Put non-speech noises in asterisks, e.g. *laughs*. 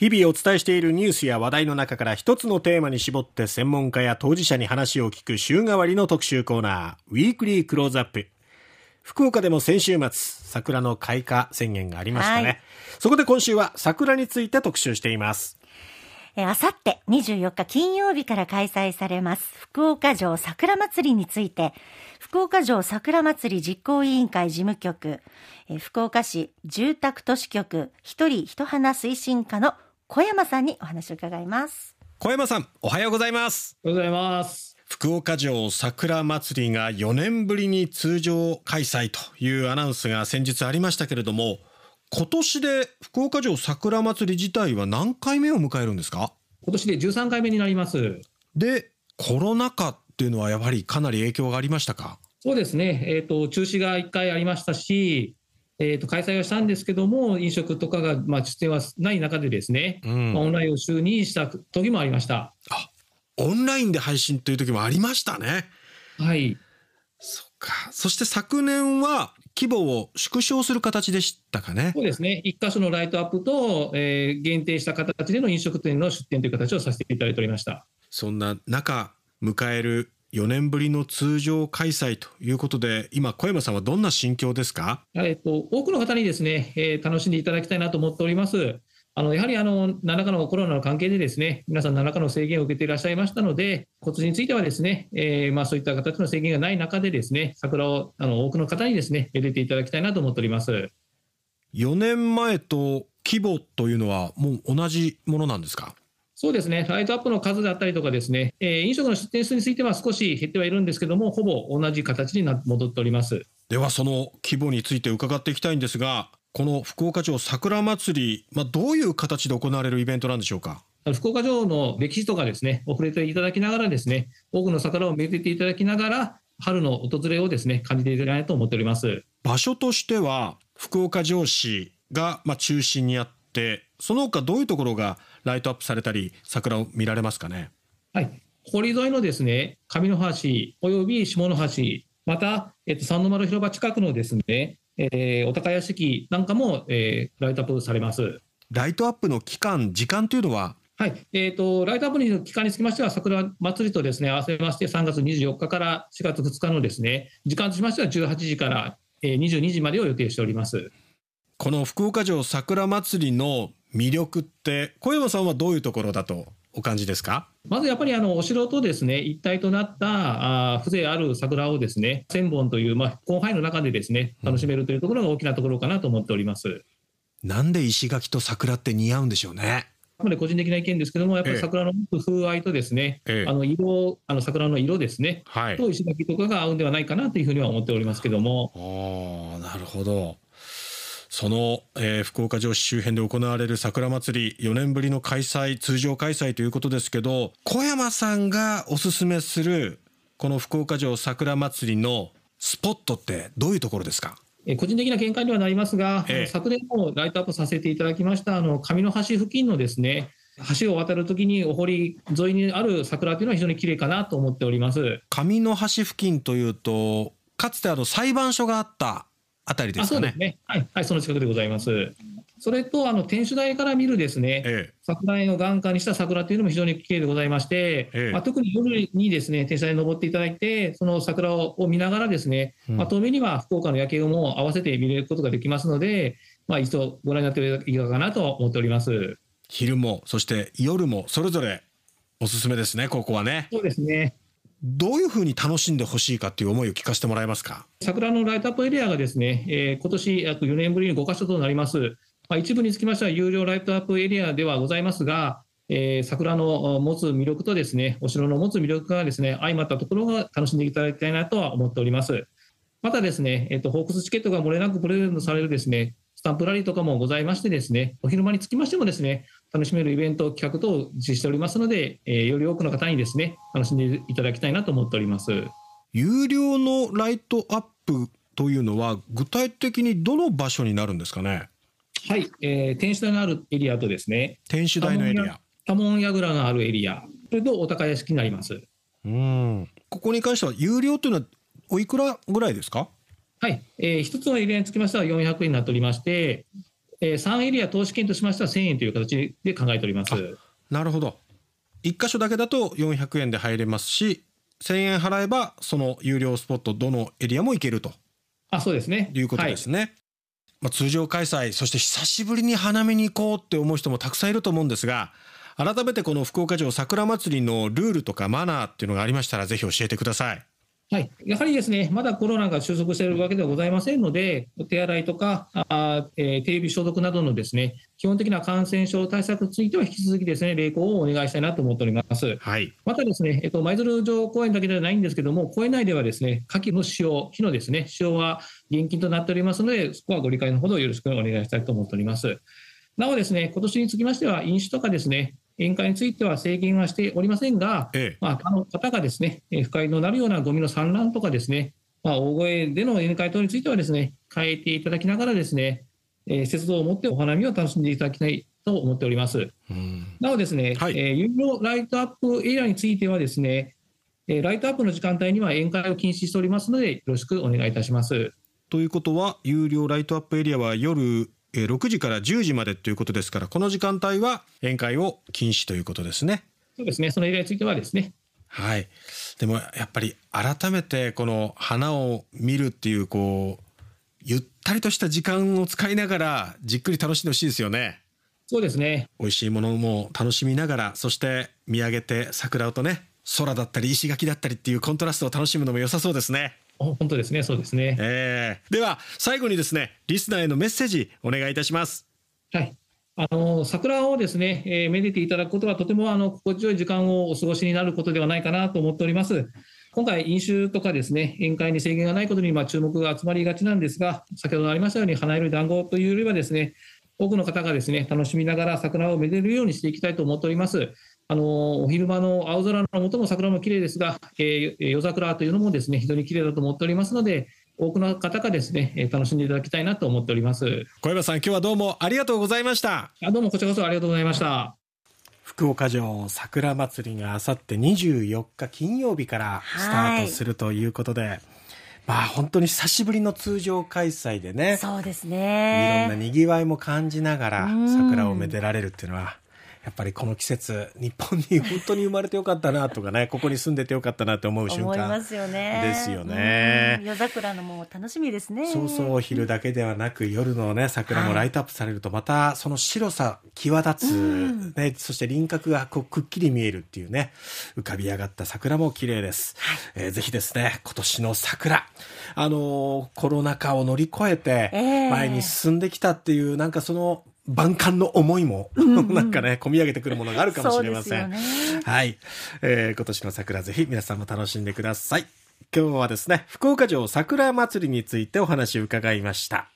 日々お伝えしているニュースや話題の中から一つのテーマに絞って専門家や当事者に話を聞く週替わりの特集コーナー、ウィークリークローズアップ。福岡でも先週末、桜の開花宣言がありましたね。はい、そこで今週は桜について特集しています。あさって24日金曜日から開催されます福岡城桜祭りについて、福岡城桜祭り実行委員会事務局、福岡市住宅都市局一人一花推進課の小山さんにお話を伺います。小山さんおはようございます。おはようございます。福岡城桜祭りが4年ぶりに通常開催というアナウンスが先日ありましたけれども今年で福岡城桜祭り自体は何回目を迎えるんですか？今年で13回目になります。でコロナ禍っていうのはやはりかなり影響がありましたか？そうですね、えーと中止が1回ありましたし、えー、と開催はしたんですけども、飲食とかが、まあ、出演はない中でですね、うん、オンラインを週にした時もありましたあオンラインで配信という時もありましたね。はい。そっか。そして昨年は規模を縮小する形でしたかね。そうですね。一箇所のライトアップと、えー、限定した形での飲食店の出店という形をさせていただいておりました。そんな中、迎える4年ぶりの通常開催ということで、今、小山さんはどんな心境ですか、えっと、多くの方にですね、えー、楽しんでいただきたいなと思っております。あのやはりあの何らかのコロナの関係で、ですね皆さん、何らかの制限を受けていらっしゃいましたので、今年についてはですね、えー、まあ、そういった形の制限がない中で、ですね桜をあの多くの方にですね入れていただきたいなと思っております4年前と規模というのは、もう同じものなんですか？そうですね、ライトアップの数だったりとかですね、えー、飲食の出店数については少し減ってはいるんですけども、ほぼ同じ形にな戻っておりますでは、その規模について伺っていきたいんですが、この福岡城桜祭り、まあ、どういう形で行われるイベントなんでしょうか？福岡城の歴史とかですね、遅れていただきながらですね、多くの桜をめでていただきながら、春の訪れをですね、感じていただきたいと思っております。場所としては、福岡城市がまあ中心にあって、その他どういうところがライトアップされたり、桜を見られますかね？はい、堀沿いのですね、上の橋および下の橋、また、えっと、三の丸広場近くのですね、えー、お高屋敷なんかも、えー、ライトアップされます。ライトアップの期間、時間というのは？はい、えーと、ライトアップの期間につきましては、桜祭りとですね合わせまして、3月24日から4月2日のですね時間としましては18時から22時までを予定しておりますこの福岡城桜祭りの魅力って小山さんはどういうところだとお感じですか？まずやっぱりあのお城とですね一体となったあ風情ある桜をですね1000本という、まあ、広範囲の中でですね楽しめるというところが大きなところかなと思っております。うん、なんで石垣と桜って似合うんでしょうね？あまり個人的な意見ですけども、やっぱり桜の風合いとですね、ええ、あの色、あの桜の色ですね、はい、と石垣とかが合うんではないかなというふうには思っておりますけども。あなるほど。その、えー、福岡城市周辺で行われる桜祭り4年ぶりの開催通常開催ということですけど小山さんがおすすめするこの福岡城桜祭りのスポットってどういうところですか？個人的な見解にはなりますが、ええ、昨年もライトアップさせていただきましたあの上の橋付近のですね橋を渡るときにお堀沿いにある桜というのは非常に綺麗かなと思っております。上の橋付近というとかつてあの裁判所があったあたりですかね。ねはい、はい、その近くでございます。それと、あの天守台から見るですね、ええ、桜絵の眼下にした桜というのも非常に綺麗でございまして、ええ、まあ、特に夜にですね天守台に登っていただいて、その桜を見ながらですね、うん、まあ、遠目には福岡の夜景も合わせて見れることができますので、まあ、一度ご覧になっていかがかなと思っております。昼も、そして夜も、それぞれおすすめですね、ここはね。そうですね。どういうふうに楽しんでほしいかという思いを聞かせてもらえますか？桜のライトアップエリアがですね、えー、今年約4年ぶりに5か所となります。まあ、一部につきましては有料ライトアップエリアではございますが、えー、桜の持つ魅力とですね、お城の持つ魅力がですね、相まったところが楽しんでいただきたいなとは思っております。またですね、えっ、と、ホークスチケットが漏れなくプレゼントされるですね、スタンプラリーとかもございましてですね、お昼間につきましてもですね、楽しめるイベント、企画等を実施しておりますので、えー、より多くの方にですね、楽しんでいただきたいなと思っております。有料のライトアップというのは、具体的にどの場所になるんですかね？はい、えー、天守台のあるエリアとですね、天守台のエリア。多門櫓があるエリア、それとお高屋敷になります。うん。ここに関しては、有料というのは、おいくらぐらいですか？はい、えー、一つのエリアにつきましては400円になっておりまして、えー、3エリア投資券としましては1000円という形で考えております。なるほど。1箇所だけだと400円で入れますし、1000円払えばその有料スポットどのエリアも行けるとあそうですねいうことですね。はい、まあ、通常開催そして久しぶりに花見に行こうって思う人もたくさんいると思うんですが改めてこの福岡城桜まつりのルールとかマナーっていうのがありましたらぜひ教えてください。はい、やはりですね、まだコロナが収束しているわけではございませんので、お手洗いとか、あえー、手指消毒などのですね、基本的な感染症対策については引き続きですね、励行をお願いしたいなと思っております。はい、またですね、えっと、舞鶴城公園だけではないんですけども、公園内ではですね、火器の使用、火のですね、使用は厳禁となっておりますので、そこはご理解のほどよろしくお願いしたいと思っております。なおですね、今年につきましては、飲酒とかですね、宴会については制限はしておりませんが、ええ、まあ、他の方がですね、不快のなるようなゴミの散乱とかですね、まあ、大声での宴会等についてはですね、変えていただきながらですね、えー、節度を持ってお花見を楽しんでいただきたいと思っております。なおですね、はい、えー、有料ライトアップエリアについてはですね、えライトアップの時間帯には宴会を禁止しておりますので、よろしくお願いいたします。ということは、有料ライトアップエリアは夜6時から10時までということですから、この時間帯は宴会を禁止ということですね。そうですね、そのエリアについてはですね。はい。でもやっぱり改めてこの花を見るっていうこうゆったりとした時間を使いながらじっくり楽しんでほしいですよね。そうですね。美味しいものも楽しみながら、そして見上げて桜とね、空だったり石垣だったりっていうコントラストを楽しむのも良さそうですね。本当ですね、そうですね。えー、では最後にですね、リスナーへのメッセージお願いいたします。はい。あの桜をですね、えー、めでていただくことはとてもあの心地よい時間をお過ごしになることではないかなと思っております。今回、飲酒とかですね、宴会に制限がないことにま注目が集まりがちなんですが、先ほどありましたように、花色団子というよりはですね、多くの方がですね、楽しみながら桜をめでるようにしていきたいと思っております。あのお昼間の青空の下も桜も綺麗ですが、えー、夜桜というのもですね、非常に綺麗だと思っておりますので、多くの方がですね、楽しんでいただきたいなと思っております。小山さん、今日はどうもありがとうございました。あどうもこちらこそありがとうございました。福岡城桜まつりがあさって24日金曜日からスタートするということで、まあ本当に久しぶりの通常開催でね。そうですね。いろんな賑わいも感じながら桜をめでられるっていうのは、やっぱりこの季節日本に本当に生まれてよかったなとかね *laughs* ここに住んでてよかったなって思う瞬間ですよね。ですよね。夜桜のも楽しみですね。そうそう昼だけではなく夜のね桜もライトアップされるとまたその白さ際立つ、ね、そして輪郭がこうくっきり見えるっていうね浮かび上がった桜も綺麗です、はい。えー、ぜひですね今年の桜あのー、コロナ禍を乗り越えて前に進んできたっていう、なんかその万感の思いも、うんうん、*laughs* なんかね、込み上げてくるものがあるかもしれません。ね、はい。えー、今年の桜ぜひ皆さんも楽しんでください。今日はですね、福岡城桜祭りについてお話を伺いました。